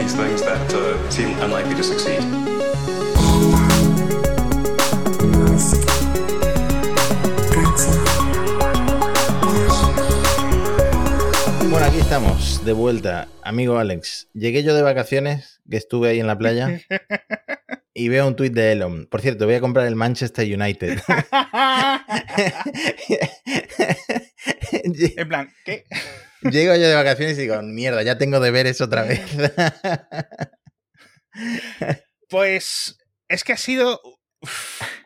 these things that uh, seem unlikely to succeed. Bueno, aquí estamos, de vuelta. Amigo Alex, llegué yo de vacaciones, que estuve ahí en la playa, y veo un tuit de Elon. Por cierto, voy a comprar el Manchester United. en plan, ¿qué? Llego yo de vacaciones y digo, mierda, ya tengo deberes otra vez. pues es que ha sido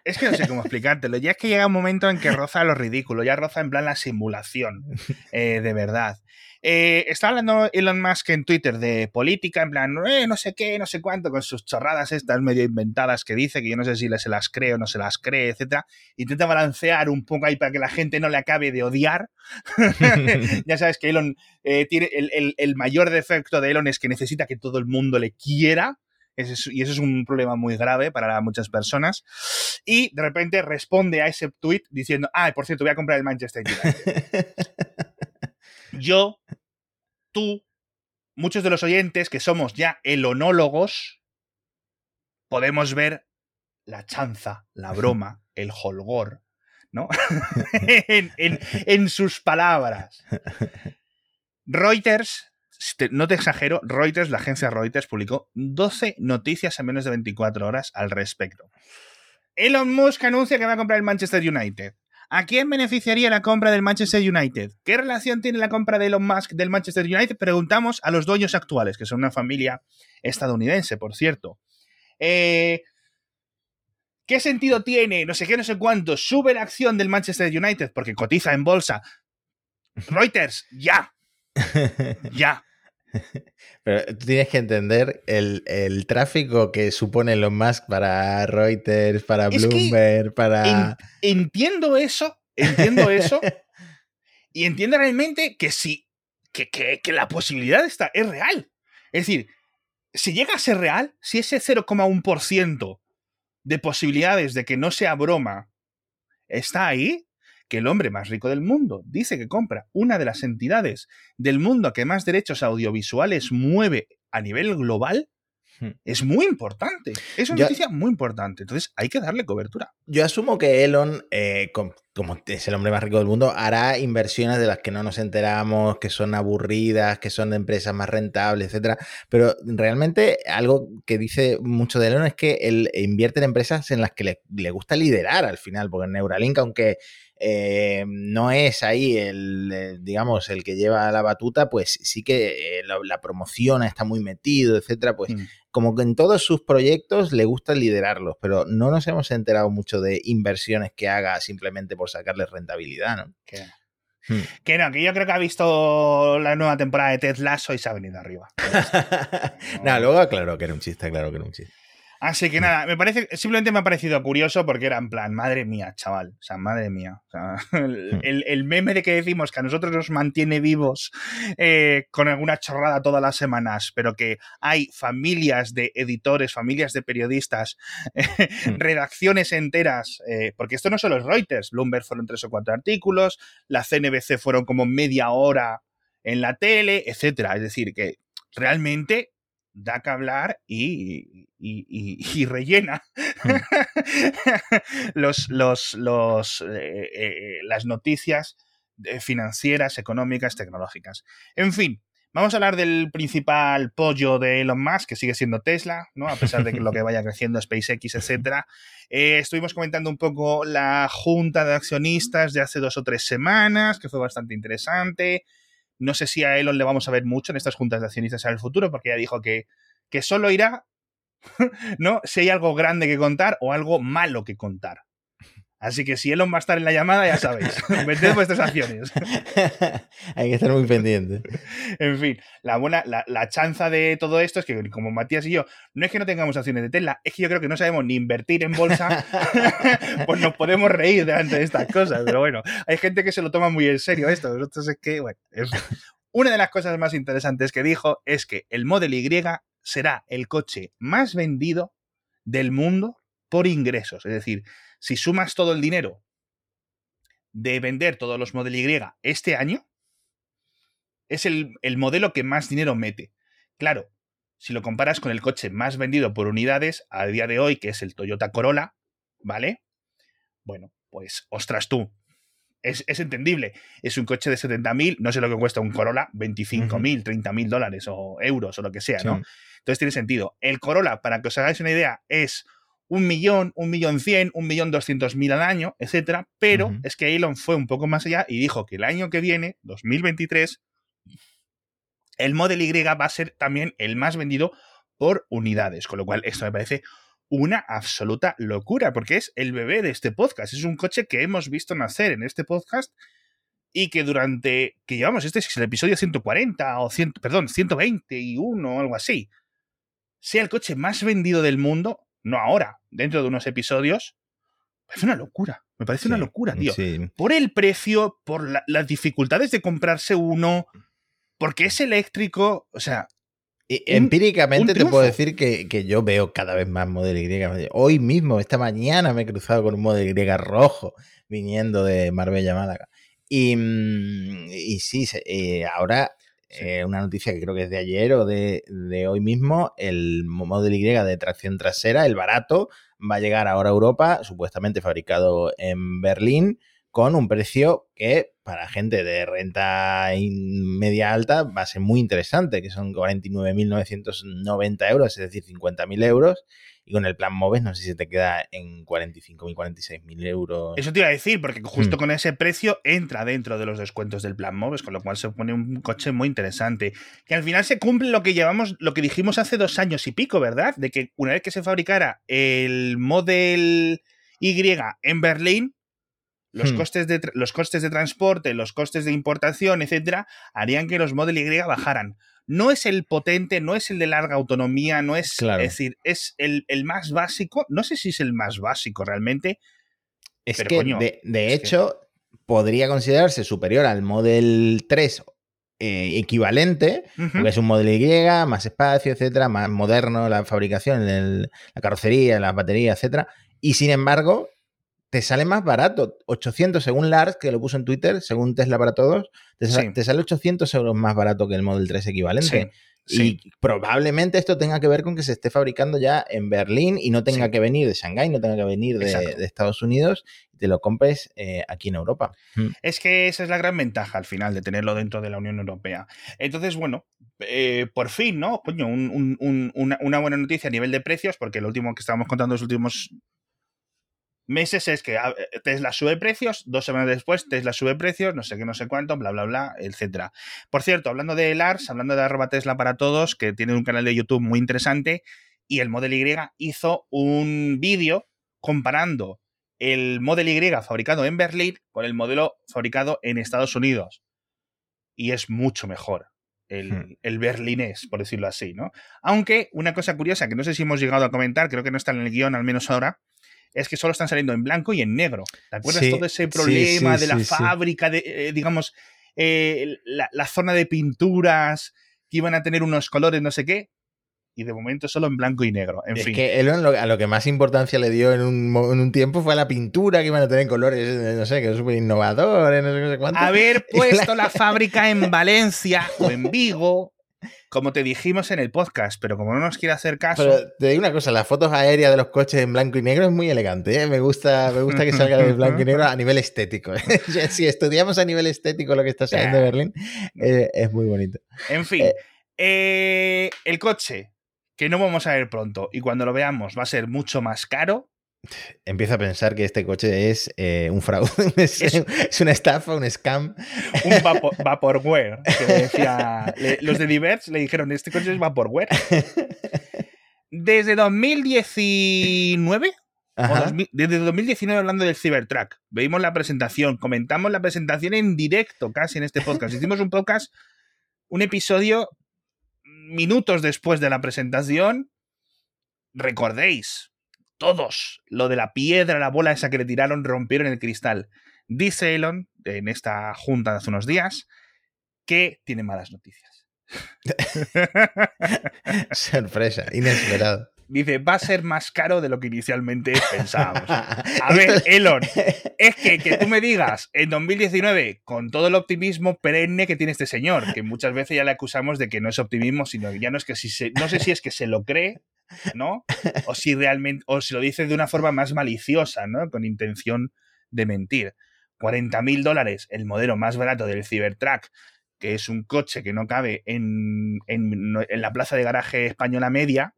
es que no sé cómo explicártelo. Ya es que llega un momento en que roza lo ridículo, ya roza en plan la simulación, eh, de verdad. Eh, está hablando Elon Musk en Twitter de política, en plan, eh, no sé qué, no sé cuánto, con sus chorradas estas medio inventadas que dice, que yo no sé si se las cree o no se las cree, etc. Intenta balancear un poco ahí para que la gente no le acabe de odiar. ya sabes que Elon eh, tiene el, el mayor defecto de Elon es que necesita que todo el mundo le quiera y eso es un problema muy grave para muchas personas. Y de repente responde a ese tweet diciendo, ah, por cierto, voy a comprar el Manchester United. Yo, tú, muchos de los oyentes que somos ya elonólogos, podemos ver la chanza, la broma, el holgor, ¿no? en, en sus palabras. Reuters no te exagero, Reuters, la agencia Reuters, publicó 12 noticias en menos de 24 horas al respecto. Elon Musk anuncia que va a comprar el Manchester United. ¿A quién beneficiaría la compra del Manchester United? ¿Qué relación tiene la compra de Elon Musk del Manchester United? Preguntamos a los dueños actuales, que son una familia estadounidense, por cierto. Eh, ¿Qué sentido tiene? No sé qué, no sé cuánto. Sube la acción del Manchester United porque cotiza en bolsa. Reuters, ya. ya. Pero tú tienes que entender el, tráfico que supone Elon Musk para Reuters, para Bloomberg, para. entiendo eso, entiendo eso. y entiendo realmente que sí, que, que, la posibilidad está, es real. Es decir, si llega a ser real, si ese 0,1% de posibilidades de que no sea broma está ahí, que el hombre más rico del mundo dice que compra una de las entidades del mundo que más derechos audiovisuales mueve a nivel global, hmm. es muy importante. Es una noticia muy importante. Entonces hay que darle cobertura. Yo asumo que Elon, eh, como es el hombre más rico del mundo, hará inversiones de las que no nos enteramos, que son aburridas, que son de empresas más rentables, etcétera. Pero realmente algo que dice mucho de Elon es que él invierte en empresas en las que le, le gusta liderar al final, porque Neuralink, aunque eh, no es ahí el, eh, digamos, el que lleva la batuta, pues sí que eh, la, promoción está muy metido, etcétera, pues mm. como que en todos sus proyectos le gusta liderarlos, pero no nos hemos enterado mucho de inversiones que haga simplemente por sacarle rentabilidad, ¿no? Hmm. Que no, que yo creo que ha visto la nueva temporada de Ted Lasso y se ha venido arriba. no, luego claro que era un chiste, claro que era un chiste. Así que nada, me parece, simplemente me ha parecido curioso porque era en plan, madre mía, chaval, o sea, madre mía. Hmm. el, meme de que decimos que a nosotros nos mantiene vivos eh, con alguna chorrada todas las semanas, pero que hay familias de editores, familias de periodistas, hmm. redacciones enteras, eh, porque esto no solo es Reuters, Bloomberg fueron tres o cuatro artículos, la CNBC fueron como media hora en la tele, etcétera. Es decir, que realmente da que hablar y, y, rellena mm. los, los, los, eh, eh, las noticias eh, financieras, económicas, tecnológicas. En fin, Vamos a hablar del principal pollo de Elon Musk, que sigue siendo Tesla, ¿no? A pesar de que lo que vaya creciendo SpaceX, etc. estuvimos comentando un poco la junta de accionistas de hace dos o tres semanas, que fue bastante interesante. No sé si a Elon le vamos a ver mucho en estas juntas de accionistas en el futuro, porque ya dijo que, que solo irá ¿no? Si hay algo grande que contar o algo malo que contar. Así que si Elon va a estar en la llamada, ya sabéis, meted vuestras acciones. Hay que estar muy pendiente. en fin, la buena, la, chanza de todo esto es que, como Matías y yo, no es que no tengamos acciones de Tesla, es que yo creo que no sabemos ni invertir en bolsa, pues nos podemos reír delante de estas cosas. Pero bueno, hay gente que se lo toma muy en serio esto. Nosotros es que, bueno, una de las cosas más interesantes que dijo es que el Model Y será el coche más vendido del mundo por ingresos. Es decir, si sumas todo el dinero de vender todos los Model Y este año, es el, modelo que más dinero mete. Claro, si lo comparas con el coche más vendido por unidades a día de hoy, que es el Toyota Corolla, ¿vale? Bueno, pues ostras tú. Es, entendible. Es un coche de 70.000, no sé lo que cuesta un Corolla, 25.000, 30.000 dólares o euros o lo que sea, ¿no? Entonces tiene sentido. El Corolla, para que os hagáis una idea, es un millón, un millón cien, un millón doscientos mil al año, etcétera. Pero es que Elon fue un poco más allá y dijo que el año que viene, 2023, el Model Y va a ser también el más vendido por unidades. Con lo cual, esto me parece una absoluta locura, porque es el bebé de este podcast. Es un coche que hemos visto nacer en este podcast y que durante, que llevamos, este es el episodio 140 o 100, perdón, 121 o algo así, sea el coche más vendido del mundo, no ahora, dentro de unos episodios, es una locura. Me parece una locura, tío. Por el precio, por las dificultades de comprarse uno, porque es eléctrico, o sea... empíricamente te puedo decir que, yo veo cada vez más Model Y. Hoy mismo, esta mañana, me he cruzado con un Model Y rojo viniendo de Marbella, Málaga. Y, mm, y sí, eh, ahora eh, una noticia que creo que es de ayer o de, hoy mismo, el Model Y de tracción trasera, el barato, va a llegar ahora a Europa, supuestamente fabricado en Berlín, con un precio que para gente de renta media alta va a ser muy interesante, que son 49.990 euros, es decir, 50.000 euros. Y con el plan MOVES no sé si te queda en 45.000, 46.000 euros. Eso te iba a decir, porque justo mm. con ese precio entra dentro de los descuentos del plan MOVES, con lo cual se pone un coche muy interesante. Que al final se cumple lo que llevamos, lo que dijimos hace dos años y pico, ¿verdad? De que una vez que se fabricara el Model Y en Berlín, los, hmm. costes de, los costes de transporte, los costes de importación, etcétera, harían que los Model Y bajaran. No es el potente, no es el de larga autonomía, no es. Es decir, es el, más básico. No sé si es el más básico realmente. Es que, de, hecho, podría considerarse superior al Model 3 eh, equivalente, porque es un Model Y, más espacio, etcétera, más moderno la fabricación, la carrocería, las baterías, etcétera. Y sin embargo, te sale más barato. 800 según Lars, que lo puso en Twitter, según Tesla para todos, te, sale 800 euros más barato que el Model 3 equivalente. Y probablemente esto tenga que ver con que se esté fabricando ya en Berlín y no tenga que venir de Shanghái, no tenga que venir de, Estados Unidos y te lo compres eh, aquí en Europa. Mm. Es que esa es la gran ventaja al final de tenerlo dentro de la Unión Europea. Entonces, bueno, eh, por fin, ¿no? Coño, una, una, buena noticia a nivel de precios, porque lo último que estábamos contando los últimos meses es que eh, Tesla sube precios, dos semanas después Tesla sube precios, no sé qué, no sé cuánto, bla, bla, bla, etcétera. Por cierto, hablando de Lars, hablando de arroba Tesla para todos, que tiene un canal de YouTube muy interesante, y el Model Y hizo un vídeo comparando el Model Y fabricado en Berlín con el modelo fabricado en Estados Unidos. Y es mucho mejor. El, hmm. el, berlinés, por decirlo así, ¿no? Aunque una cosa curiosa que no sé si hemos llegado a comentar, creo que no está en el guion, al menos ahora, es que solo están saliendo en blanco y en negro. ¿Te acuerdas todo ese problema de la fábrica, de, eh, digamos, eh, la, zona de pinturas que iban a tener unos colores, no sé qué? Y de momento solo en blanco y negro. En es fin. que a lo que más importancia le dio en un, tiempo fue a la pintura que iban a tener colores, eh, no sé, que es súper innovador, no sé cuánto. Haber puesto la fábrica en Valencia o en Vigo como te dijimos en el podcast, pero como no nos quiere hacer caso. Pero te digo una cosa, las fotos aéreas de los coches en blanco y negro es muy elegante. ¿eh? Me, gusta, me gusta que salga de blanco y negro a nivel estético. ¿eh? si estudiamos a nivel estético lo que está saliendo de Berlín, eh, es muy bonito. En fin, el coche, que no vamos a ver pronto, y cuando lo veamos va a ser mucho más caro, Empiezo a pensar que este coche es eh, un fraude, es, una estafa, un scam. Un vaporware. los de Diverge le dijeron, este coche es vaporware. Desde 2019, desde 2019 hablando del Cybertruck, veimos la presentación, comentamos la presentación en directo casi en este podcast. Hicimos un podcast, un episodio minutos después de la presentación. Recordéis, todos. Lo de la piedra, la bola esa que le tiraron, rompieron el cristal. Dice Elon, en esta junta de hace unos días, que tiene malas noticias. Sorpresa, inesperado. Dice, va a ser más caro de lo que inicialmente pensábamos. A ver, Elon, es que, que tú me digas en 2019, con todo el optimismo perenne que tiene este señor, que muchas veces ya le acusamos de que no es optimismo, sino que ya no es que si se, no sé si es que se lo cree, ¿no? O si realmente, o si lo dice de una forma más maliciosa, ¿no? Con intención de mentir. 40 mil dólares, el modelo más barato del Cybertruck, que es un coche que no cabe en, en, en la plaza de garaje española media,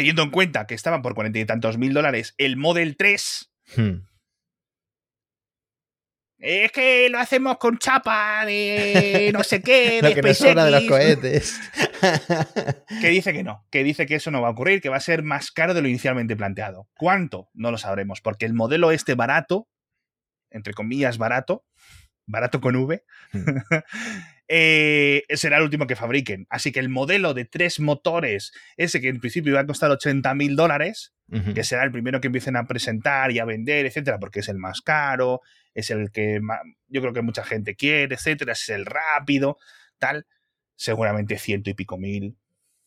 teniendo en cuenta que estaba por cuarenta y tantos mil dólares el Model 3. Hmm. Es que lo hacemos con chapa de no sé qué, Lo de que nos sobra de los cohetes. Que dice que no, que dice que eso no va a ocurrir, que va a ser más caro de lo inicialmente planteado. ¿Cuánto? No lo sabremos, porque el modelo este barato, entre comillas barato, barato con V, eh, será el último que fabriquen. Así que el modelo de tres motores, ese que en principio iba a costar 80 mil dólares, que será el primero que empiecen a presentar y a vender, etcétera, porque es el más caro, es el que yo creo que mucha gente quiere, etcétera, es el rápido, tal, seguramente ciento y pico mil,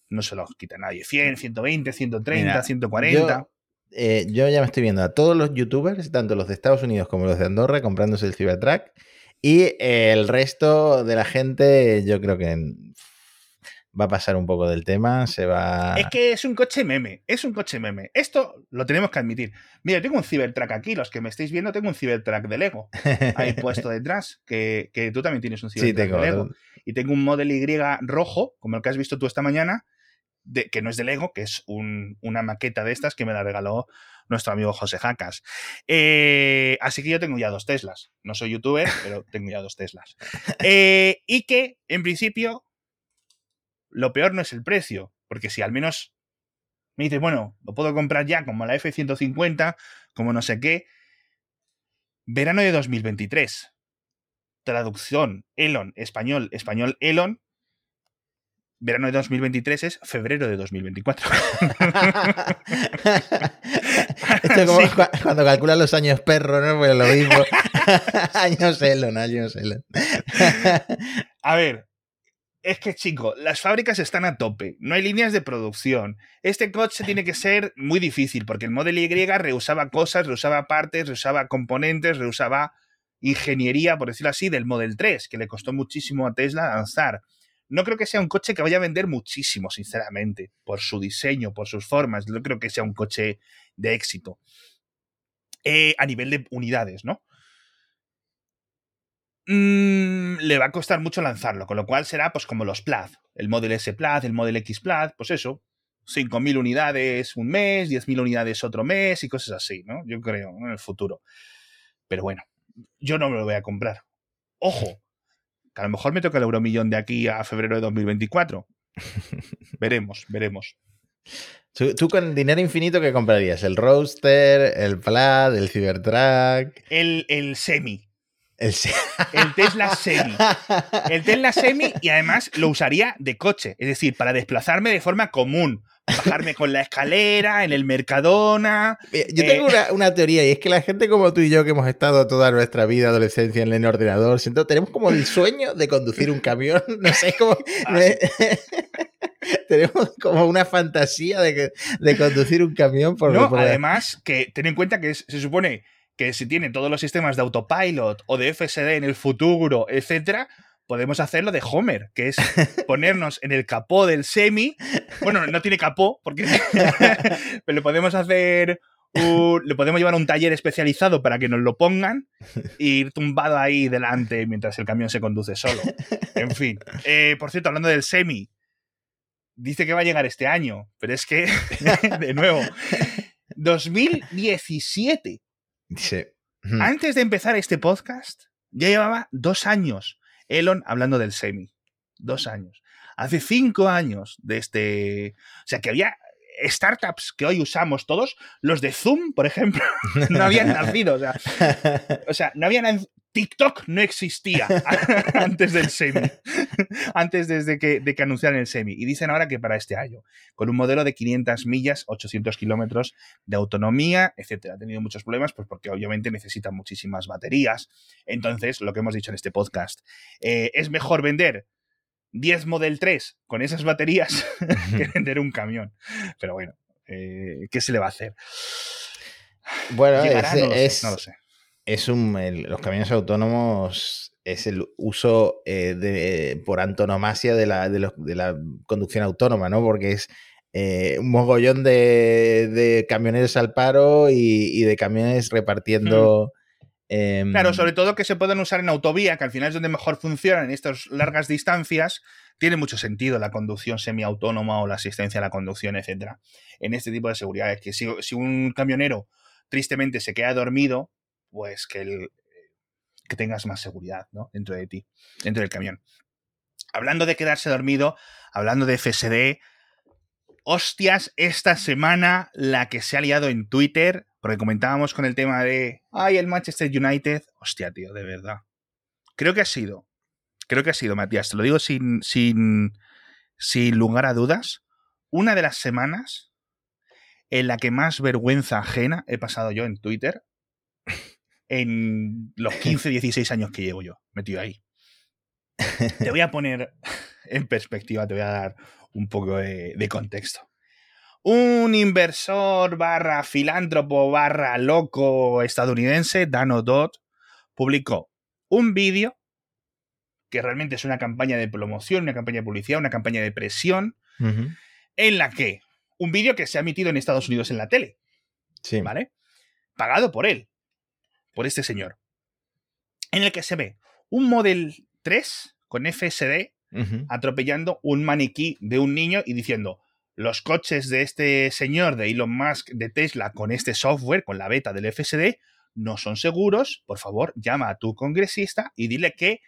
no se los quita nadie, 100, 120, 130, Mira, 140. Yo, eh, yo ya me estoy viendo a todos los youtubers, tanto los de Estados Unidos como los de Andorra, comprándose el Cybertruck. Y el resto de la gente, yo creo que va a pasar un poco del tema. Se va. Es que es un coche meme, es un coche meme. Esto lo tenemos que admitir. Mira, tengo un Cybertruck aquí, los que me estáis viendo, tengo un Cybertruck de Lego ahí puesto detrás, que, que tú también tienes un Cybertruck de Lego. y tengo un Model Y rojo, como el que has visto tú esta mañana, de, que no es de Lego, que es un- una maqueta de estas que me la regaló nuestro amigo José Jacas. Eh, así que yo tengo ya dos Teslas. No soy youtuber, pero tengo ya dos Teslas. Eh, y que, en principio, lo peor no es el precio, porque si al menos me dices, bueno, lo puedo comprar ya como la F-150, como no sé qué, verano de 2023 traducción Elon, español, español Elon, verano de 2023 es febrero de 2024. Esto es como Sí. cu- cuando calculan los años perro, ¿no? Pues lo mismo. años Elon, años Elon. A ver, es que chico, las fábricas están a tope, no hay líneas de producción. Este coche tiene que ser muy difícil porque el Model Y reusaba cosas, reusaba partes, reusaba componentes, reusaba ingeniería, por decirlo así, del Model 3, que le costó muchísimo a Tesla lanzar. No creo que sea un coche que vaya a vender muchísimo, sinceramente, por su diseño, por sus formas. No creo que sea un coche de éxito. Eh, a nivel de unidades, ¿no? Mm, le va a costar mucho lanzarlo, con lo cual será pues como los Plaid, el Model S Plaid, el Model X Plaid, pues eso, 5.000 unidades un mes, 10.000 unidades otro mes y cosas así, ¿no? Yo creo, en el futuro. Pero bueno, yo no me lo voy a comprar. Ojo, que a lo mejor me toca el euromillón de aquí a febrero de 2024. veremos, veremos. ¿Tú, tú con dinero infinito qué comprarías? ¿El Roadster, el Plaid, el Cybertruck? El, el Semi, El... Se- el Tesla Semi. El Tesla Semi y además lo usaría de coche, es decir, para desplazarme de forma común. Bajarme con la escalera, en el Mercadona. Yo Eh. tengo una, una teoría y es que la gente como tú y yo que hemos estado toda nuestra vida, adolescencia en el ordenador, siento, tenemos como el sueño de conducir un camión, no sé, como... Ah, tenemos como una fantasía de, que- de conducir un camión por... No, por además, que ten en cuenta que es- se supone que si tiene todos los sistemas de autopilot o de FSD en el futuro, etcétera, podemos hacerlo de Homer, que es ponernos en el capó del semi. Bueno, no tiene capó, porque pero le podemos hacer un- le podemos llevar a un taller especializado para que nos lo pongan e ir tumbado ahí delante mientras el camión se conduce solo. En fin. Eh, por cierto, hablando del semi, dice que va a llegar este año, pero es que, de nuevo, 2017. Sí. Antes de empezar este podcast, ya llevaba dos años Elon hablando del semi. Dos años. Hace cinco años de este. O sea, que había startups que hoy usamos todos. Los de Zoom, por ejemplo, no habían nacido. O sea, o sea, no habían. TikTok no existía antes del semi. Antes desde que, de que anunciaran el semi. Y dicen ahora que para este año, con un modelo de 500 millas, 800 kilómetros de autonomía, etcétera. Ha tenido muchos problemas, pues porque obviamente necesita muchísimas baterías. Entonces, lo que hemos dicho en este podcast, eh, es mejor vender 10 Model 3 con esas baterías que vender un camión. Pero bueno, eh, ¿qué se le va a hacer? Bueno, es, es, un, los camiones autónomos es el uso eh, de, por antonomasia de la, de, la, conducción autónoma, ¿no? Porque es eh, un mogollón de, camioneros al paro y, de camiones repartiendo... Em, claro, sobre todo que se pueden usar en autovía, que al final es donde mejor funcionan en estas largas distancias. Tiene mucho sentido la conducción semiautónoma o la asistencia a la conducción, etcétera. En este tipo de seguridades, que si, si un camionero tristemente se queda dormido, pues que, el, que tengas más seguridad ¿no? dentro de ti, dentro del camión. Hablando de quedarse dormido, hablando de FSD, hostias, esta semana la que se ha liado en Twitter, porque comentábamos con el tema de, ay, el Manchester United, hostia, tío, de verdad. Creo que ha sido, creo que ha sido, Matías, te lo digo sin, sin, sin lugar a dudas, una de las semanas en la que más vergüenza ajena he pasado yo en Twitter en los 15, 16 años que llevo yo metido ahí. Te voy a poner en perspectiva, te voy a dar un poco de, contexto. Un inversor barra filántropo barra loco estadounidense, Dano Dodd, publicó un vídeo que realmente es una campaña de promoción, una campaña de publicidad, una campaña de presión, en la que un vídeo que se ha emitido en Estados Unidos en la tele. Sí. ¿Vale? Pagado por él, por este señor. En el que se ve un Model 3 con FSD atropellando un maniquí de un niño y diciendo, los coches de este señor de Elon Musk de Tesla con este software, con la beta del FSD, no son seguros, por favor, llama a tu congresista y dile que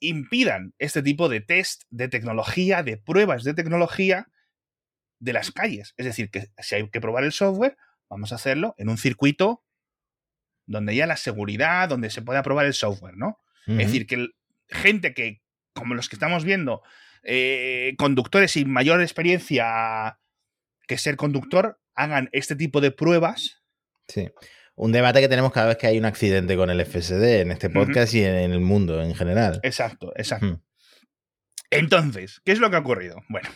impidan este tipo de test de tecnología, de pruebas de tecnología de las calles. Es decir, que si hay que probar el software, vamos a hacerlo en un circuito donde haya la seguridad, donde se pueda probar el software, ¿no? Es decir, que gente que como los que estamos viendo, eh, conductores sin mayor experiencia que ser conductor, hagan este tipo de pruebas. Sí. Un debate que tenemos cada vez que hay un accidente con el FSD en este podcast y en, el mundo en general. Exacto, exacto. Entonces, ¿qué es lo que ha ocurrido? Bueno,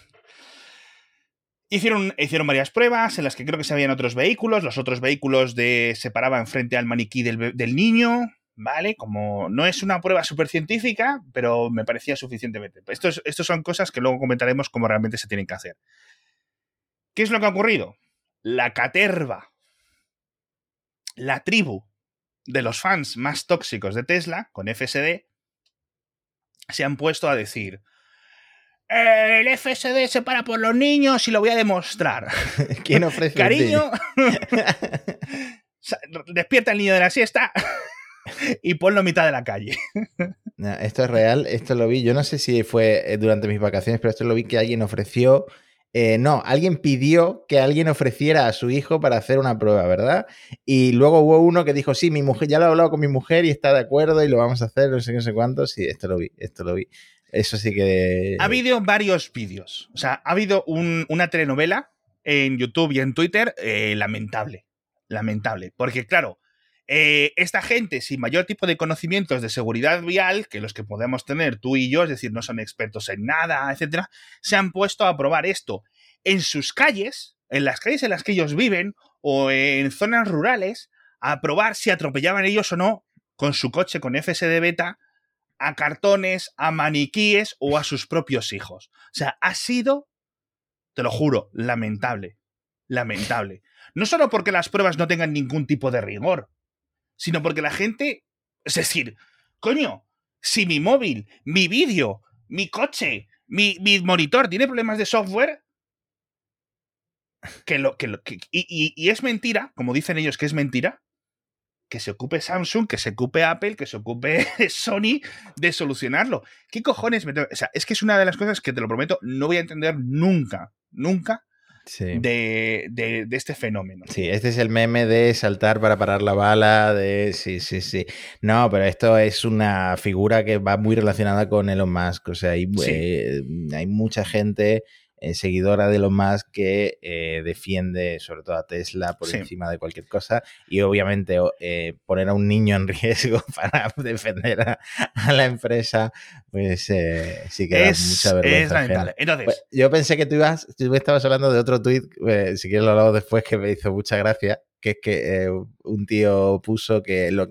Hicieron, hicieron, varias pruebas en las que creo que se veían otros vehículos. Los otros vehículos de, se paraban frente al maniquí del, del, niño. ¿vale? Como no es una prueba súper científica, pero me parecía suficientemente. Estos, estos son cosas que luego comentaremos cómo realmente se tienen que hacer. ¿Qué es lo que ha ocurrido? La caterva, la tribu de los fans más tóxicos de Tesla, con FSD, se han puesto a decir, el FSD se para por los niños y lo voy a demostrar. ¿Quién ofrece? Cariño, despierta el niño de la siesta y ponlo a mitad de la calle. esto es real, esto lo vi, yo no sé si fue eh, durante mis vacaciones, pero esto lo vi que alguien ofreció, eh, no, alguien pidió que alguien ofreciera a su hijo para hacer una prueba, ¿verdad? Y luego hubo uno que dijo, sí, mi mujer, ya lo he hablado con mi mujer y está de acuerdo y lo vamos a hacer, no sé qué, no sé cuánto, sí, esto lo vi, esto lo vi. Eso sí que... Ha habido varios vídeos, o sea, ha habido una telenovela en YouTube y en Twitter eh, lamentable, lamentable, porque claro, eh, esta gente sin mayor tipo de conocimientos de seguridad vial, que los que podemos tener tú y yo, es decir, no son expertos en nada, etcétera, se han puesto a probar esto en sus calles, en las calles en las que ellos viven o en zonas rurales, a probar si atropellaban ellos o no con su coche con FSD beta a cartones, a maniquíes o a sus propios hijos. O sea, ha sido, te lo juro, lamentable. Lamentable. No solo porque las pruebas no tengan ningún tipo de rigor, sino porque la gente, es decir, coño, si mi móvil, mi vídeo, mi coche, mi, monitor tiene problemas de software, que lo, que, y, y, es mentira, como dicen ellos que es mentira, que se ocupe Samsung, que se ocupe Apple, que se ocupe Sony de solucionarlo. ¿Qué cojones? O sea, es que es una de las cosas que te lo prometo, no voy a entender nunca, nunca de, este fenómeno. Sí, este es el meme de saltar para parar la bala, de... Sí, sí, sí. No, pero esto es una figura que va muy relacionada con Elon Musk. O sea, hay, eh, hay mucha gente eh, seguidora de lo más que eh, defiende sobre todo a Tesla por encima de cualquier cosa y obviamente eh, poner a un niño en riesgo para defender a, la empresa, pues sí que da mucha vergüenza. Entonces, pues, yo pensé que tú ibas, tú estabas hablando de otro tuit, si quieres lo hablamos después, que me hizo mucha gracia, que es que eh, un tío puso que lo,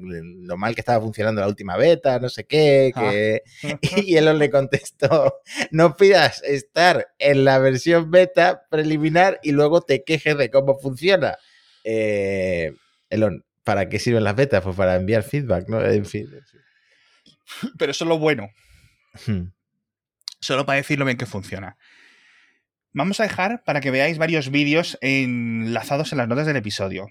mal que estaba funcionando la última beta, no sé qué, ah. que, y él le contestó, no pidas estar en la versión beta preliminar y luego te quejes de cómo funciona. Eh, Elon, ¿para qué sirven las betas? Pues para enviar feedback, ¿no? En fin. Pero eso es lo bueno. Hmm. Solo para decir lo bien que funciona. Vamos a dejar para que veáis varios vídeos enlazados en las notas del episodio.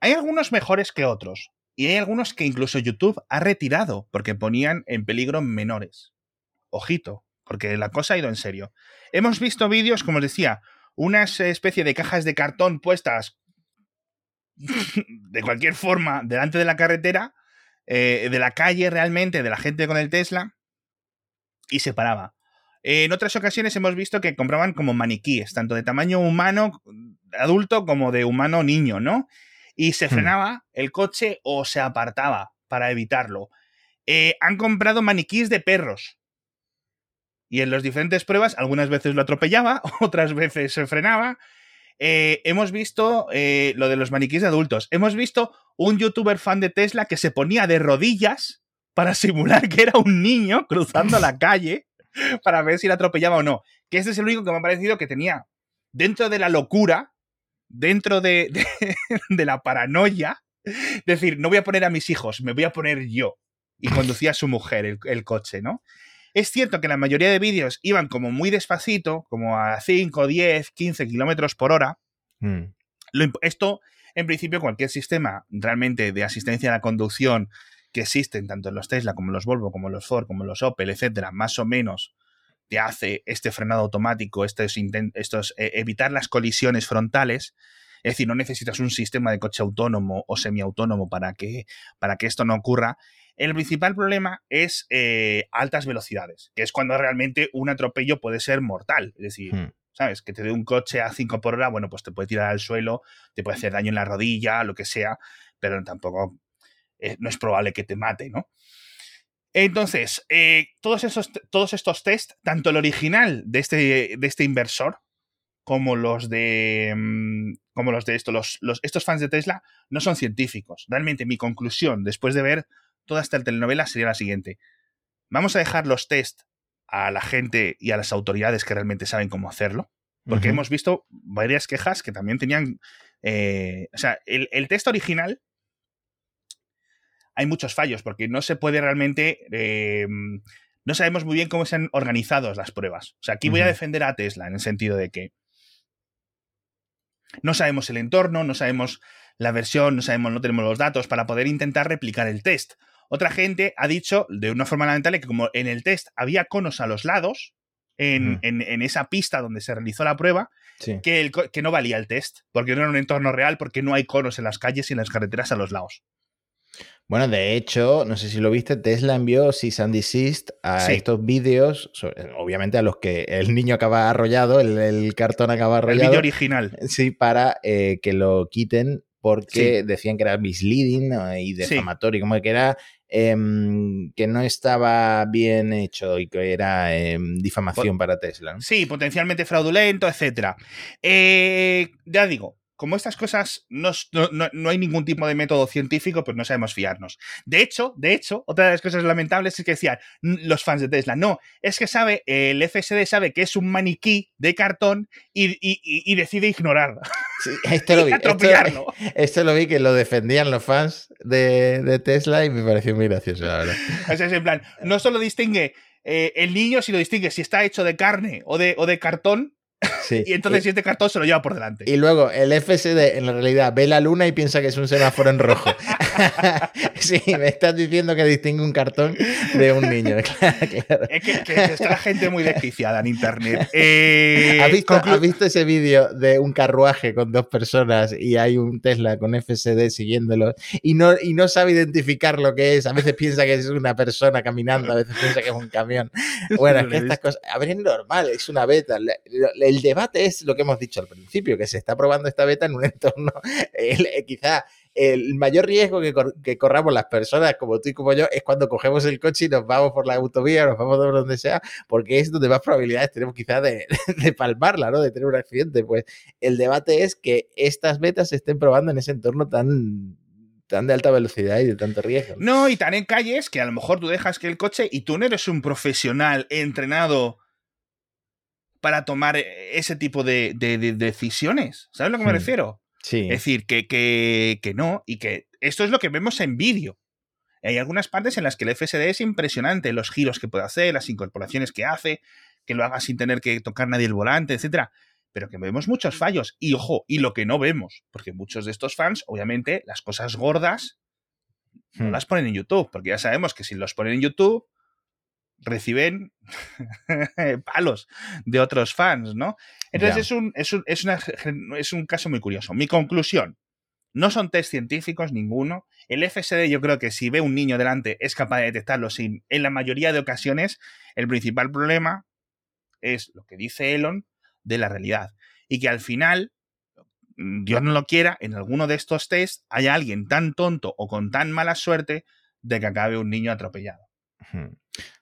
Hay algunos mejores que otros, y hay algunos que incluso YouTube ha retirado porque ponían en peligro menores. Ojito, porque la cosa ha ido en serio. Hemos visto vídeos, como os decía, unas especie de cajas de cartón puestas de cualquier forma delante de la carretera, eh, de la calle realmente, de la gente con el Tesla, y se paraba. En otras ocasiones hemos visto que compraban como maniquíes, tanto de tamaño humano adulto como de humano niño, ¿no? Y se hmm. frenaba el coche o se apartaba para evitarlo. Eh, han comprado maniquíes de perros. Y en las diferentes pruebas, algunas veces lo atropellaba, otras veces se frenaba. Eh, hemos visto eh, lo de los maniquíes de adultos. Hemos visto un youtuber fan de Tesla que se ponía de rodillas para simular que era un niño cruzando la calle para ver si la atropellaba o no. Que este es el único que me ha parecido que tenía dentro de la locura, dentro de, de, la paranoia, decir, no voy a poner a mis hijos, me voy a poner yo. Y conducía a su mujer el, coche, ¿no? Es cierto que la mayoría de vídeos iban como muy despacito, como a 5, 10, 15 kilómetros por hora. Mm. esto, en principio, cualquier sistema realmente de asistencia a la conducción que existen tanto en los Tesla como en los Volvo, como en los Ford, como en los Opel, etcétera, más o menos te hace este frenado automático, estos, estos eh, evitar las colisiones frontales. Es decir, no necesitas un sistema de coche autónomo o semiautónomo para que, para que esto no ocurra. El principal problema es eh, altas velocidades, que es cuando realmente un atropello puede ser mortal. Es decir, hmm. ¿sabes? Que te dé un coche a 5 por hora, bueno, pues te puede tirar al suelo, te puede hacer daño en la rodilla, lo que sea, pero tampoco eh, no es probable que te mate, ¿no? Entonces, eh, todos, esos, todos estos test, tanto el original de este, de este inversor como los de, mm, como los de esto, los, estos fans de Tesla, no son científicos. Realmente mi conclusión, después de ver toda esta telenovela, sería la siguiente. Vamos a dejar los test a la gente y a las autoridades que realmente saben cómo hacerlo. Porque hemos visto varias quejas que también tenían... Eh, o sea, el, el test original hay muchos fallos porque no se puede realmente... Em, no sabemos muy bien cómo se han organizado las pruebas. O sea, aquí voy a defender a Tesla en el sentido de que no sabemos el entorno, no sabemos la versión, no sabemos, no tenemos los datos para poder intentar replicar el test. Otra gente ha dicho de una forma lamentable que como en el test había conos a los lados, en, esa pista donde se realizó la prueba, que, que no valía el test, porque no era un entorno real, porque no hay conos en las calles y en las carreteras a los lados. Bueno, de hecho, no sé si lo viste, Tesla envió cease and desist a estos vídeos, obviamente a los que el niño acaba arrollado, el, cartón acaba arrollado. El vídeo original. Sí, para eh, que lo quiten porque decían que era misleading y defamatorio, como que era em, que no estaba bien hecho y que era em, difamación para Tesla. Sí, potencialmente fraudulento, etcétera. Eh, ya digo, como estas cosas no, hay ningún tipo de método científico, pues no sabemos fiarnos. De hecho, de hecho, otra de las cosas lamentables es que decían los fans de Tesla, no, es que sabe, el FSD sabe que es un maniquí de cartón y, decide ignorarlo. esto lo vi. Esto, lo vi que lo defendían los fans de, Tesla y me pareció muy gracioso, la verdad. es en plan, no solo distingue eh, el niño, sino distingue si está hecho de carne o de, o de cartón y entonces si este cartón se lo lleva por delante. Y luego el FSD en la realidad ve la luna y piensa que es un semáforo en rojo. sí, me estás diciendo que distingue un cartón de un niño. Es que, está la gente muy desquiciada en internet. Eh, ¿Has, visto, ese vídeo de un carruaje con dos personas y hay un Tesla con FSD siguiéndolo y no, y no sabe identificar lo que es? A veces piensa que es una persona caminando, a veces piensa que es un camión. Bueno, es que estas cosas. A ver, es normal, es una beta debate es lo que hemos dicho al principio, que se está probando esta beta en un entorno eh, quizá el mayor riesgo que, corramos las personas como tú y como yo es cuando cogemos el coche y nos vamos por la autovía, nos vamos por donde sea, porque es donde más probabilidades tenemos quizás de, de, palmarla, ¿no? De tener un accidente. Pues el debate es que estas betas se estén probando en ese entorno tan tan de alta velocidad y de tanto riesgo. No, y tan en calles que a lo mejor tú dejas que el coche y tú no eres un profesional entrenado para tomar ese tipo de, decisiones. ¿Sabes a lo que me hmm. refiero? Es decir, que, que, no, y que esto es lo que vemos en vídeo. Hay algunas partes en las que el FSD es impresionante, los giros que puede hacer, las incorporaciones que hace, que lo haga sin tener que tocar nadie el volante, etcétera. Pero que vemos muchos fallos. Y ojo, y lo que no vemos, porque muchos de estos fans, obviamente, las cosas gordas no hmm. las ponen en YouTube, porque ya sabemos que si los ponen en YouTube, reciben palos de otros fans, ¿no? Entonces es un, es, un, es, es un caso muy curioso. Mi conclusión, no son test científicos ninguno. El FSD yo creo que si ve un niño delante es capaz de detectarlo sin, en la mayoría de ocasiones, el principal problema es lo que dice Elon de la realidad. Y que al final, Dios no lo quiera, en alguno de estos test haya alguien tan tonto o con tan mala suerte de que acabe un niño atropellado.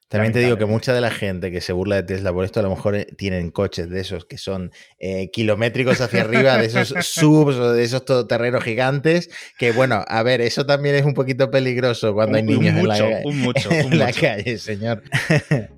También te digo que mucha de la gente que se burla de Tesla por esto a lo mejor eh, tienen coches de esos que son eh, kilométricos hacia arriba, de esos subs o de esos todoterrenos gigantes, que bueno, a ver, eso también es un poquito peligroso cuando hay niños en, la, en la calle, señor.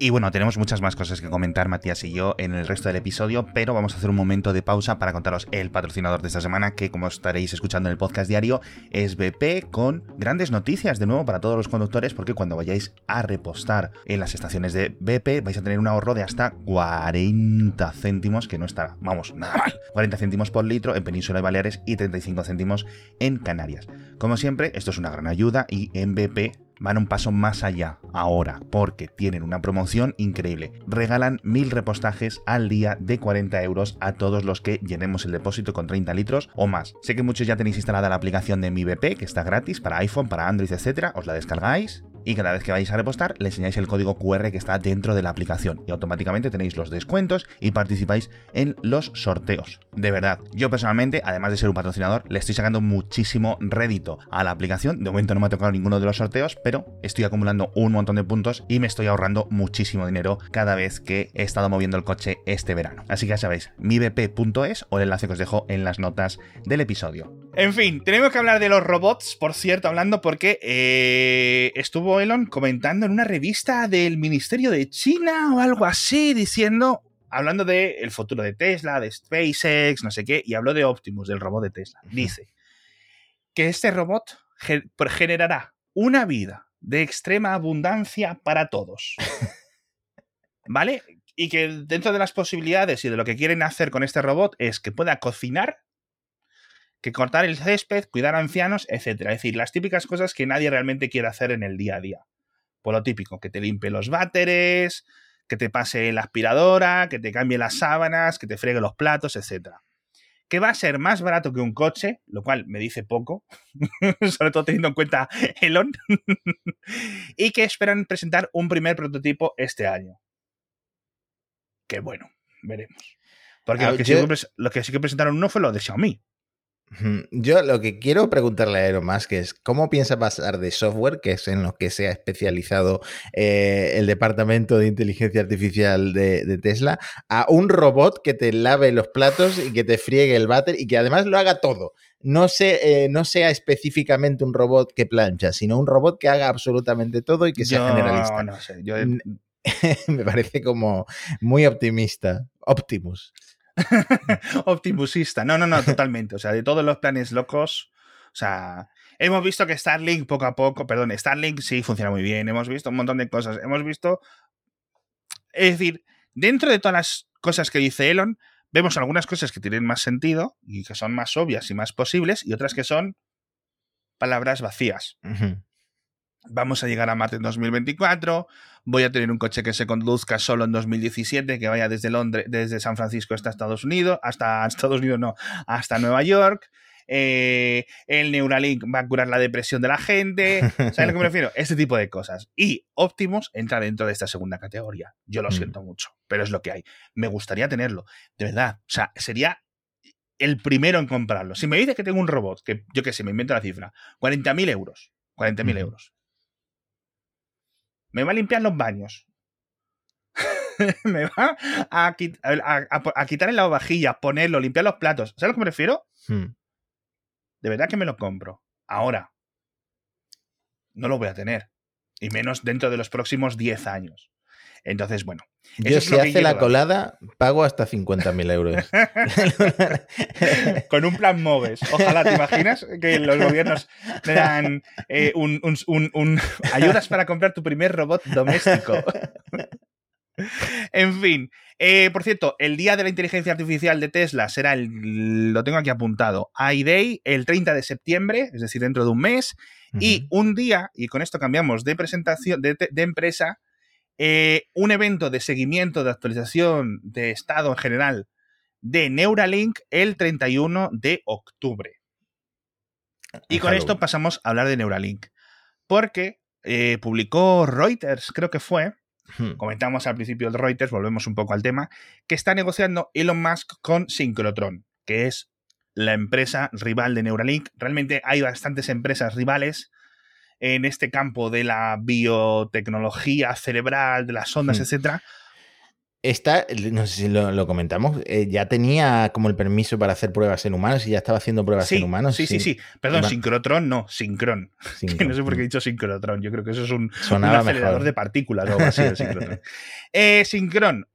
Y bueno, tenemos muchas más cosas que comentar Matías y yo en el resto del episodio, pero vamos a hacer un momento de pausa para contaros el patrocinador de esta semana, que como estaréis escuchando en el podcast diario, es BP con grandes noticias de nuevo para todos los conductores, porque cuando vayáis a repostar en las estaciones de BP vais a tener un ahorro de hasta 40 céntimos, que no está, vamos, nada mal. 40 céntimos por litro en Península de Baleares y 35 céntimos en Canarias. Como siempre, esto es una gran ayuda y en BP van un paso más allá ahora, porque tienen una promoción increíble. Regalan mil repostajes al día de 40 euros a todos los que llenemos el depósito con 30 litros o más. Sé que muchos ya tenéis instalada la aplicación de Mi BP, que está gratis para iPhone, para Android, etcétera. Os la descargáis y cada vez que vais a repostar le enseñáis el código QR que está dentro de la aplicación y automáticamente tenéis los descuentos y participáis en los sorteos. De verdad, yo personalmente, además de ser un patrocinador, le estoy sacando muchísimo rédito a la aplicación. De momento no me ha tocado ninguno de los sorteos, pero estoy acumulando un montón de puntos y me estoy ahorrando muchísimo dinero cada vez que he estado moviendo el coche este verano. Así que ya sabéis, mibp.es o el enlace que os dejo en las notas del episodio. En fin, tenemos que hablar de los robots, por cierto, hablando porque eh, estuvo Elon comentando en una revista del Ministerio de China o algo así, diciendo, hablando del el futuro de Tesla, de SpaceX, no sé qué, y habló de Optimus, del robot de Tesla. Dice que este robot generará una vida de extrema abundancia para todos. ¿Vale? Y que dentro de las posibilidades y de lo que quieren hacer con este robot es que pueda cocinar que cortar el césped, cuidar a ancianos, etc. Es decir, las típicas cosas que nadie realmente quiere hacer en el día a día. Por lo típico, que te limpie los váteres, que te pase la aspiradora, que te cambie las sábanas, que te fregue los platos, etc. Que va a ser más barato que un coche, lo cual me dice poco, sobre todo teniendo en cuenta Elon, y que esperan presentar un primer prototipo este año. Que bueno, veremos. Porque lo, que sí que, lo que sí que presentaron uno fue lo de Xiaomi. Yo lo que quiero preguntarle a Elon Musk es cómo piensa pasar de software, que es en lo que se ha especializado eh, el departamento de inteligencia artificial de, Tesla, a un robot que te lave los platos y que te friegue el váter y que además lo haga todo. No, sé, eh, no sea específicamente un robot que plancha, sino un robot que haga absolutamente todo y que sea generalista. No sé, Me parece como muy optimista. Optimus. Optimusista. No, no, no, totalmente. O sea, de todos los planes locos, o sea, hemos visto que Starlink poco a poco, perdón, Starlink sí funciona muy bien, hemos visto un montón de cosas, hemos visto... Es decir, dentro de todas las cosas que dice Elon, vemos algunas cosas que tienen más sentido y que son más obvias y más posibles y otras que son palabras vacías vamos a llegar a Marte en 2024, voy a tener un coche que se conduzca solo en 2017, que vaya desde Londres, desde San Francisco hasta Estados Unidos, hasta Estados Unidos no, hasta Nueva York. eh, el Neuralink va a curar la depresión de la gente, ¿sabes a lo que me refiero? Este tipo de cosas. Y Optimus entra dentro de esta segunda categoría. Yo lo Mm. siento mucho, pero es lo que hay. Me gustaría tenerlo, de verdad. O sea, sería el primero en comprarlo. Si me dice que tengo un robot, que yo qué sé, me invento la cifra, 40.000 euros. 40.000 Ujú. euros. Me va a limpiar los baños. me va a, quit- a- a- a quitar el lavavajillas, ponerlo, limpiar los platos. ¿Sabes a lo que me refiero? Hmm. De verdad que me lo compro. Ahora, no lo voy a tener. Y menos dentro de los próximos 10 años. Entonces, bueno. eso Yo es si que hace la colada, pago hasta 50.000 euros. Con un plan MOVES. Ojalá, ¿te imaginas que los gobiernos le dan eh, un, un- un- ayudas para comprar tu primer robot doméstico? en fin. eh, por cierto, el día de la inteligencia artificial de Tesla será el. Lo tengo aquí apuntado. iDay, el 30 de septiembre, es decir, dentro de un mes. Y un día, y con esto cambiamos de presentación de, de empresa, eh, un evento de seguimiento, de actualización de estado en general de Neuralink el 31 de octubre. Y con esto pasamos a hablar de Neuralink. Porque eh, publicó Reuters, creo que fue, Hmm. comentamos al principio de Reuters, volvemos un poco al tema, que está negociando Elon Musk con Synchrotron, que es la empresa rival de Neuralink. Realmente hay bastantes empresas rivales en este campo de la biotecnología cerebral, de las ondas, Hmm. etcétera. Esta, no sé si lo, lo comentamos, eh, ya tenía como el permiso para hacer pruebas en humanos y ya estaba haciendo pruebas Sí, en humanos. sí, sí, sí. Perdón, Va- Synchrotron no, Syncron. sin- Que no sé por qué he dicho sincrotrón. Yo creo que eso es un, un acelerador mejor. de partículas o algo así, el sincrotrón. Eh,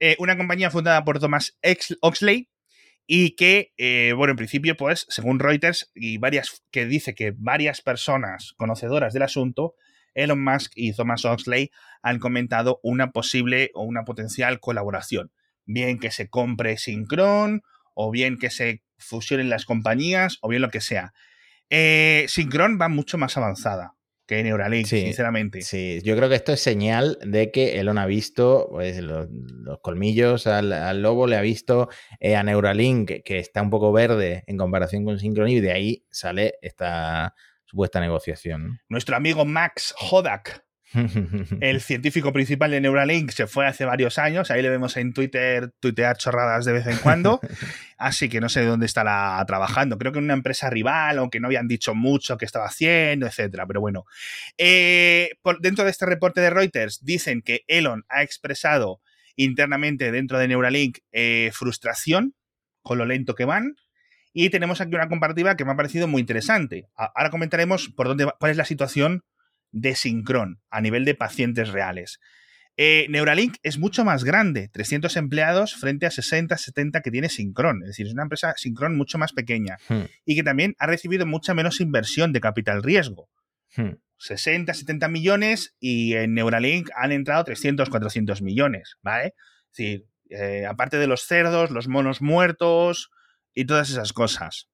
eh, una compañía fundada por Thomas Oxley y que, eh, bueno, en principio, pues, según Reuters y varias, que dice que varias personas conocedoras del asunto, Elon Musk y Thomas Oxley han comentado una posible o una potencial colaboración. Bien que se compre Synchron, o bien que se fusionen las compañías, o bien lo que sea. Eh, va mucho más avanzada que Neuralink, Sí, sinceramente. Sí, yo creo que esto es señal de que Elon ha visto pues, los, los colmillos al, al lobo, le ha visto eh, a Neuralink, que, que está un poco verde en comparación con Synchron, y de ahí sale esta supuesta negociación. Nuestro amigo Max Hodak, el científico principal de Neuralink, se fue hace varios años. Ahí le vemos en Twitter tuitear chorradas de vez en cuando. Así que no sé dónde estará trabajando. Creo que en una empresa rival, aunque no habían dicho mucho qué estaba haciendo, etcétera. Pero bueno. Eh, por, dentro de este reporte de Reuters dicen que Elon ha expresado internamente dentro de Neuralink eh, frustración con lo lento que van. Y tenemos aquí una comparativa que me ha parecido muy interesante. Ahora comentaremos por dónde va- cuál es la situación de Synchron a nivel de pacientes reales. Eh, Neuralink es mucho más grande, 300 empleados frente a 60, 70 que tiene Synchron. Es decir, es una empresa Synchron mucho más pequeña Hmm, y que también ha recibido mucha menos inversión de capital riesgo. hmm. 60, 70 millones y en Neuralink han entrado 300, 400 millones, ¿vale? Es decir, eh, aparte de los cerdos, los monos muertos y todas esas cosas.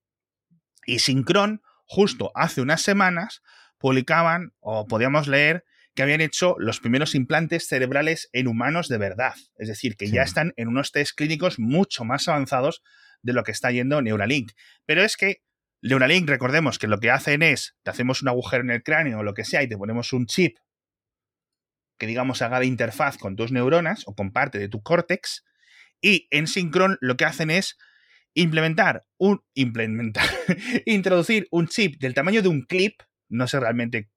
Y Synchron, justo hace unas semanas, publicaban o podíamos leer que habían hecho los primeros implantes cerebrales en humanos de verdad. Es decir, que Sí. ya están en unos test clínicos mucho más avanzados de lo que está yendo Neuralink. Pero es que Neuralink, recordemos que lo que hacen es, te hacemos un agujero en el cráneo o lo que sea y te ponemos un chip que digamos haga de interfaz con tus neuronas o con parte de tu córtex. Y en Synchron lo que hacen es implementar un implementar introducir un chip del tamaño de un clip, no sé realmente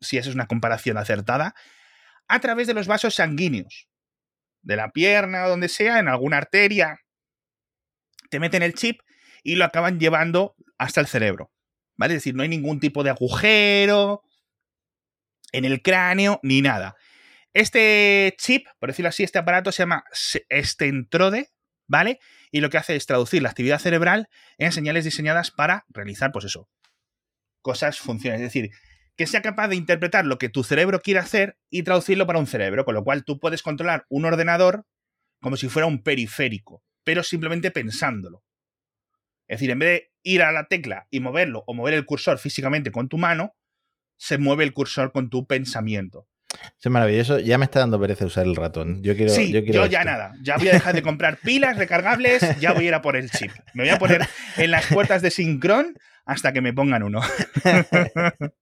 si esa es una comparación acertada, a través de los vasos sanguíneos, de la pierna o donde sea, en alguna arteria, te meten el chip y lo acaban llevando hasta el cerebro. ¿Vale? Es decir, no hay ningún tipo de agujero en el cráneo ni nada. Este chip, por decirlo así, este aparato se llama Stentrode, ¿vale? Y lo que hace es traducir la actividad cerebral en señales diseñadas para realizar, pues eso, cosas, funciones. Es decir, que sea capaz de interpretar lo que tu cerebro quiere hacer y traducirlo para un cerebro, con lo cual tú puedes controlar un ordenador como si fuera un periférico, pero simplemente pensándolo. Es decir, en vez de ir a la tecla y moverlo o mover el cursor físicamente con tu mano, se mueve el cursor con tu pensamiento. Es maravilloso. Ya me está dando pereza usar el ratón. Yo quiero. Sí, yo, yo ya nada. Ya voy a dejar de comprar pilas recargables. Ya voy a ir a por el chip. Me voy a poner en las puertas de Syncron hasta que me pongan uno.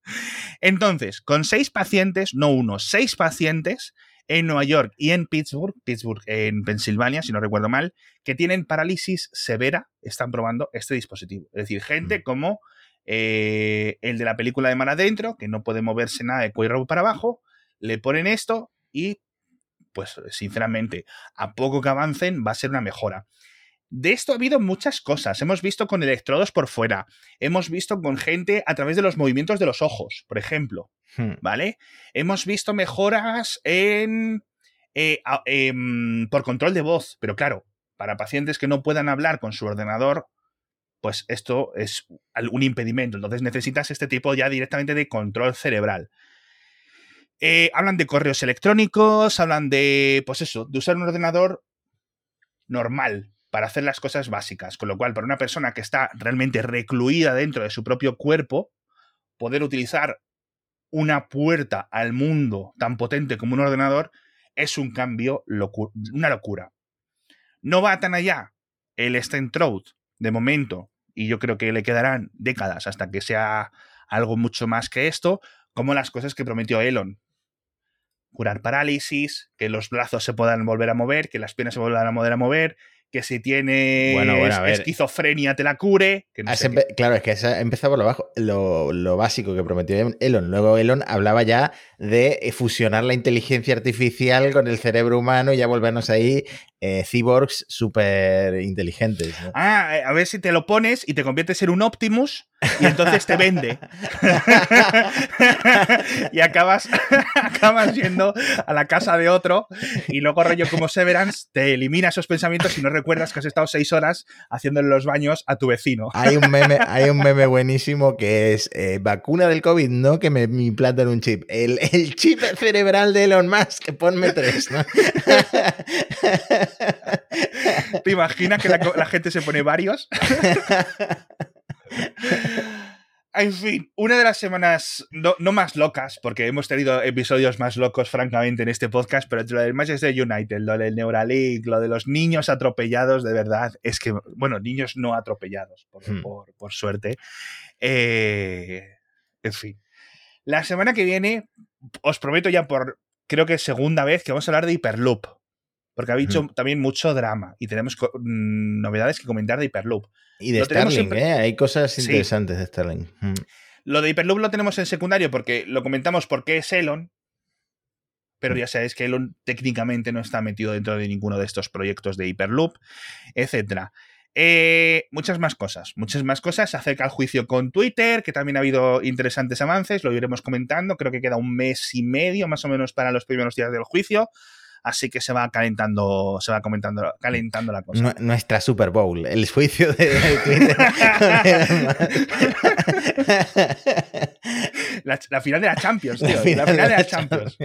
Entonces, con seis pacientes, no uno, seis pacientes en Nueva York y en Pittsburgh, Pittsburgh en Pensilvania, si no recuerdo mal, que tienen parálisis severa, están probando este dispositivo. Es decir, gente como eh, el de la película de Mar Adentro, que no puede moverse nada de cuello para abajo, le ponen esto y, pues, sinceramente, a poco que avancen, va a ser una mejora. De esto ha habido muchas cosas. Hemos visto con electrodos por fuera. Hemos visto con gente a través de los movimientos de los ojos, por ejemplo. Hmm. ¿Vale? Hemos visto mejoras en, eh, em, por control de voz. Pero claro, para pacientes que no puedan hablar con su ordenador, pues esto es un impedimento. Entonces necesitas este tipo ya directamente de control cerebral. Eh, hablan de correos electrónicos, hablan de, pues eso, de usar un ordenador normal, para hacer las cosas básicas. Con lo cual, para una persona que está realmente recluida dentro de su propio cuerpo, poder utilizar una puerta al mundo tan potente como un ordenador es un cambio, una locura. No va tan allá el Stentroad de momento, y yo creo que le quedarán décadas hasta que sea algo mucho más que esto, como las cosas que prometió Elon. Curar parálisis, que los brazos se puedan volver a mover, que las piernas se vuelvan a volver a mover, que si tiene esquizofrenia te la cure. claro, es que ha empezado por lo bajo, lo, básico que prometió Elon. Luego Elon hablaba ya de fusionar la inteligencia artificial con el cerebro humano y ya volvernos ahí eh, cyborgs súper inteligentes. Ah, eh, a ver si te lo pones y te conviertes en un Optimus y entonces te vende. y acabas, acabas yendo a la casa de otro y luego rollo como Severance te elimina esos pensamientos y no recuerdas que has estado seis horas haciéndole los baños a tu vecino. Hay un meme, hay un meme buenísimo que es eh, vacuna del COVID, no que me, implanten un chip. El, chip cerebral de Elon Musk, ponme tres, ¿no? ¿Te imaginas que la gente se pone varios? En fin, una de las semanas no, más locas, porque hemos tenido episodios más locos, francamente, en este podcast, pero lo del Manchester United, lo del Neuralink, lo de los niños atropellados, de verdad, es que, bueno, niños no atropellados, por, hmm. suerte. Eh, en fin. La semana que viene, os prometo ya por, creo que segunda vez, que vamos a hablar de Hyperloop, porque ha habido también mucho drama y tenemos mm, novedades que comentar de Hyperloop. Y de Starlink, ¿eh? Hay cosas interesantes de Starlink. Mm. Lo de Hyperloop lo tenemos en secundario porque lo comentamos porque es Elon, pero ya sabéis que Elon técnicamente no está metido dentro de ninguno de estos proyectos de Hyperloop, etc. Eh, muchas más cosas, muchas más cosas. acerca del juicio con Twitter, que también ha habido interesantes avances, lo iremos comentando. Creo que queda un mes y medio más o menos para los primeros días del juicio así que se va calentando, se va comentando, calentando la cosa. nuestra Super Bowl, el juicio de, Twitter. la, final de la Champions, tío. La final, de la Champions.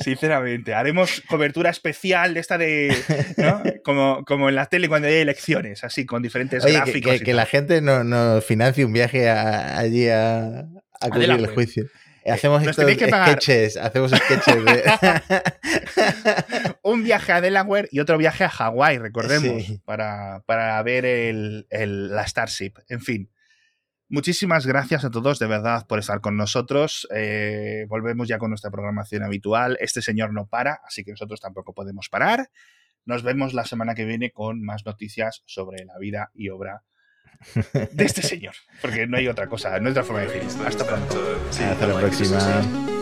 Sinceramente, haremos cobertura especial de esta de. ¿no? Como, como en la tele cuando hay elecciones, así, con diferentes gráficos. Que, la gente nos no financie un viaje allí a, a cubrir el juicio. Eh, hacemos estos sketches, hacemos sketches de... Un viaje a Delaware y otro viaje a Hawái, recordemos, para, para, ver el, la Starship. En fin, muchísimas gracias a todos de verdad por estar con nosotros. Eh, volvemos ya con nuestra programación habitual. Este señor no para, así que nosotros tampoco podemos parar. Nos vemos la semana que viene con más noticias sobre la vida y obra de este señor. Porque no hay otra cosa, no hay otra forma de decir esto. Hasta pronto. Hasta la próxima.